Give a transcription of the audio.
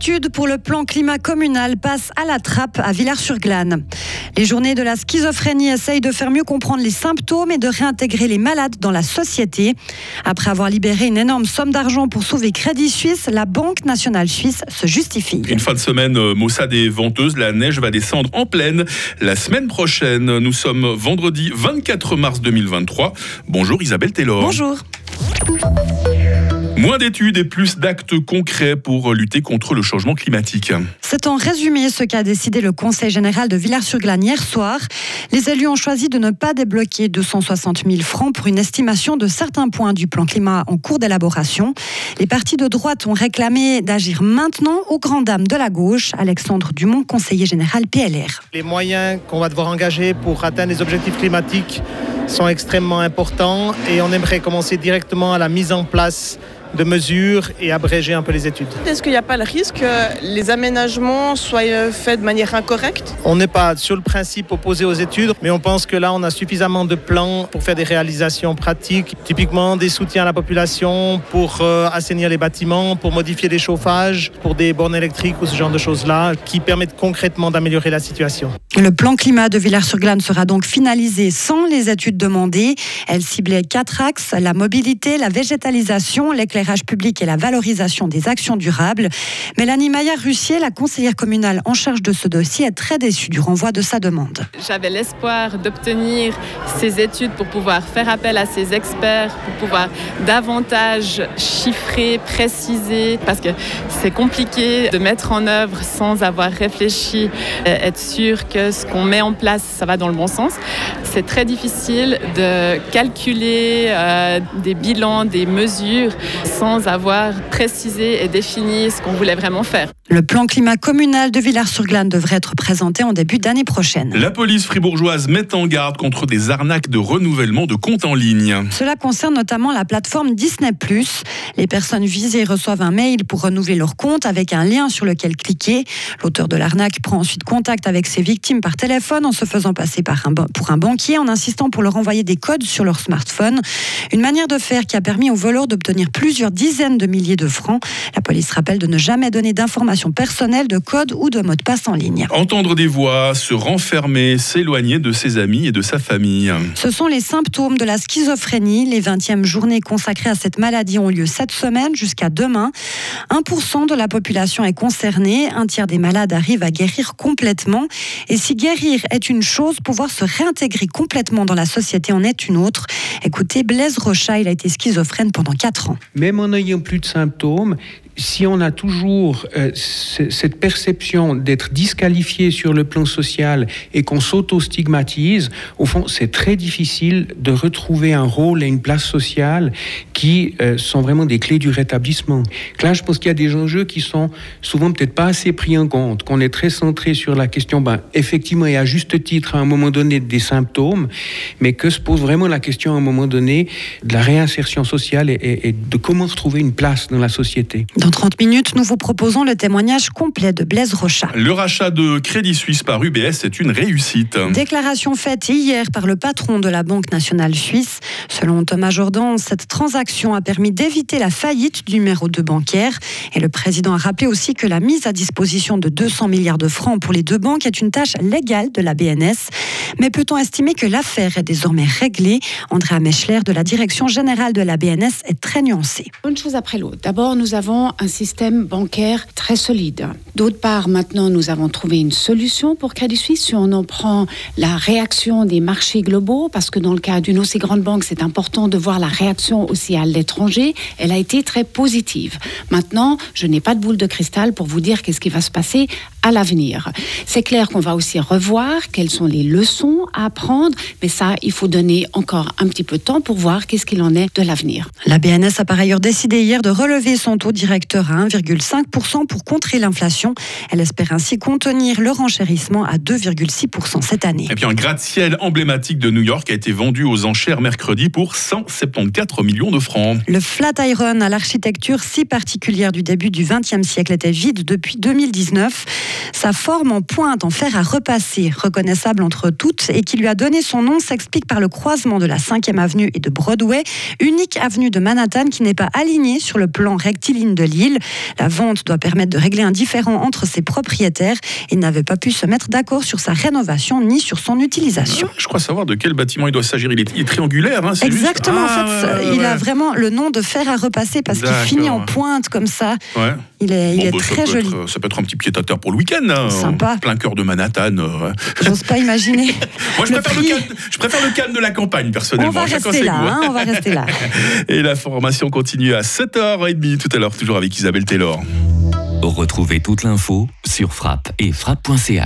études pour le plan climat communal passent à la trappe à Villars-sur-Glane. Les journées de la schizophrénie essayent de faire mieux comprendre les symptômes et de réintégrer les malades dans la société. Après avoir libéré une énorme somme d'argent pour sauver Crédit Suisse, la Banque nationale suisse se justifie. Une fin de semaine euh, maussade et venteuse, la neige va descendre en pleine la semaine prochaine. Nous sommes vendredi 24 mars 2023. Bonjour Isabelle Taylor. Bonjour. Moins d'études et plus d'actes concrets pour lutter contre le changement climatique. C'est en résumé ce qu'a décidé le Conseil général de Villars-sur-Glane hier soir. Les élus ont choisi de ne pas débloquer 260 000 francs pour une estimation de certains points du plan climat en cours d'élaboration. Les partis de droite ont réclamé d'agir maintenant aux grandes dames de la gauche. Alexandre Dumont, conseiller général PLR. Les moyens qu'on va devoir engager pour atteindre les objectifs climatiques sont extrêmement importants et on aimerait commencer directement à la mise en place de mesures et abréger un peu les études. Est-ce qu'il n'y a pas le risque que les aménagements soient faits de manière incorrecte? On n'est pas sur le principe opposé aux études, mais on pense que là, on a suffisamment de plans pour faire des réalisations pratiques, typiquement des soutiens à la population pour euh, assainir les bâtiments, pour modifier les chauffages, pour des bornes électriques ou ce genre de choses-là, qui permettent concrètement d'améliorer la situation. Le plan climat de Villars-sur-Glane sera donc finalisé sans les études Elle ciblait quatre axes, la mobilité, la végétalisation, l'éclairage public et la valorisation des actions durables. Mélanie Maillard-Russier, la conseillère communale en charge de ce dossier, est très déçue du renvoi de sa demande. J'avais l'espoir d'obtenir ces études pour pouvoir faire appel à ces experts, pour pouvoir davantage chiffrer, préciser, parce que c'est compliqué de mettre en œuvre sans avoir réfléchi, euh, être sûr que ce qu'on met en place, ça va dans le bon sens. C'est très difficile de calculer euh, des bilans, des mesures sans avoir précisé et défini ce qu'on voulait vraiment faire. Le plan climat communal de Villars-sur-Glane devrait être présenté en début d'année prochaine. La police fribourgeoise met en garde contre des arnaques de renouvellement de comptes en ligne. Cela concerne notamment la plateforme Disney+. Les personnes visées reçoivent un mail pour renouveler leur compte avec un lien sur lequel cliquer. L'auteur de l'arnaque prend ensuite contact avec ses victimes par téléphone en se faisant passer par un, pour un banquier en insistant pour leur envoyer des codes sur leur smartphone. Une manière de faire qui a permis aux voleurs d'obtenir plusieurs dizaines de milliers de francs. La police rappelle de ne jamais donner d'informations personnelles, de code ou de mot de passe en ligne. Entendre des voix, se renfermer, s'éloigner de ses amis et de sa famille. Ce sont les symptômes de la schizophrénie. Les 20e journées consacrées à cette maladie ont lieu cette semaine jusqu'à demain. 1% de la population est concernée. Un tiers des malades arrivent à guérir complètement. Et si guérir est une chose, pouvoir se réintégrer complètement dans la société en est une autre. Écoutez, Blaise Rocha, il a été schizophrène pendant 4 ans. Même en n'ayant plus de symptômes, si on a toujours euh, cette perception d'être disqualifié sur le plan social et qu'on s'auto-stigmatise, au fond, c'est très difficile de retrouver un rôle et une place sociale qui euh, sont vraiment des clés du rétablissement. Là, je pense qu'il y a des enjeux qui sont souvent peut-être pas assez pris en compte, qu'on est très centré sur la question, ben, effectivement, et à juste titre, à un moment donné, des symptômes, mais que se pose vraiment la question à un moment donné de la réinsertion sociale et, et de comment retrouver une place dans la société. Dans 30 minutes, nous vous proposons le témoignage complet de Blaise Rochat. Le rachat de Crédit Suisse par UBS est une réussite. Déclaration faite hier par le patron de la Banque nationale suisse. Selon Thomas Jordan, cette transaction a permis d'éviter la faillite du numéro 2 bancaire. Et le président a rappelé aussi que la mise à disposition de 200 milliards de francs pour les deux banques est une tâche légale de la BNS. Mais peut-on estimer que l'affaire est désormais réglée Andrea Mechler de la direction générale de la BNS est très nuancée. Une chose après l'autre. D'abord, nous avons un système bancaire très solide. D'autre part, maintenant, nous avons trouvé une solution pour Crédit Suisse. Si on en prend la réaction des marchés globaux, parce que dans le cas d'une aussi grande banque, c'est important de voir la réaction aussi à l'étranger, elle a été très positive. Maintenant, je n'ai pas de boule de cristal pour vous dire qu'est-ce qui va se passer à l'avenir. C'est clair qu'on va aussi revoir quelles sont les leçons à apprendre, mais ça, il faut donner encore un petit peu de temps pour voir qu'est-ce qu'il en est de l'avenir. La BNS a par ailleurs décidé hier de relever son taux directeur à 1,5% pour contrer l'inflation. Elle espère ainsi contenir le renchérissement à 2,6% cette année. Et puis un gratte-ciel emblématique de New York a été vendu aux enchères mercredi pour 174 millions de francs. Le Flatiron à l'architecture si particulière du début du XXe siècle était vide depuis 2019. Sa forme en pointe en fer à repasser, reconnaissable entre toutes et qui lui a donné son nom, s'explique par le croisement de la 5e avenue et de Broadway, unique avenue de Manhattan qui n'est pas alignée sur le plan rectiligne de l'île. La vente doit permettre de régler un différend entre ses propriétaires et n'avait pas pu se mettre d'accord sur sa rénovation ni sur son utilisation. Je crois savoir de quel bâtiment il doit s'agir. Il est, il est triangulaire. Hein, juste- Exactement, Ah, en fait, ouais, ouais, il ouais. a vraiment le nom de fer à repasser parce qu'il finit en pointe comme ça. Il est, il Bon, est bah, très joli. être- ça peut être un petit pied à terre pour le week-end. hein, Sympa. plein cœur de Manhattan. euh. J'ose pas imaginer. Moi, je Le préfère, prix. le calme, je préfère le calme de la campagne, On personnellement. va Chacun rester là, hein. hein, on va rester là. Et la formation continue à 7h30 tout à l'heure, toujours avec Isabelle Taylor. Retrouvez toute l'info sur frappe et frappe.ch.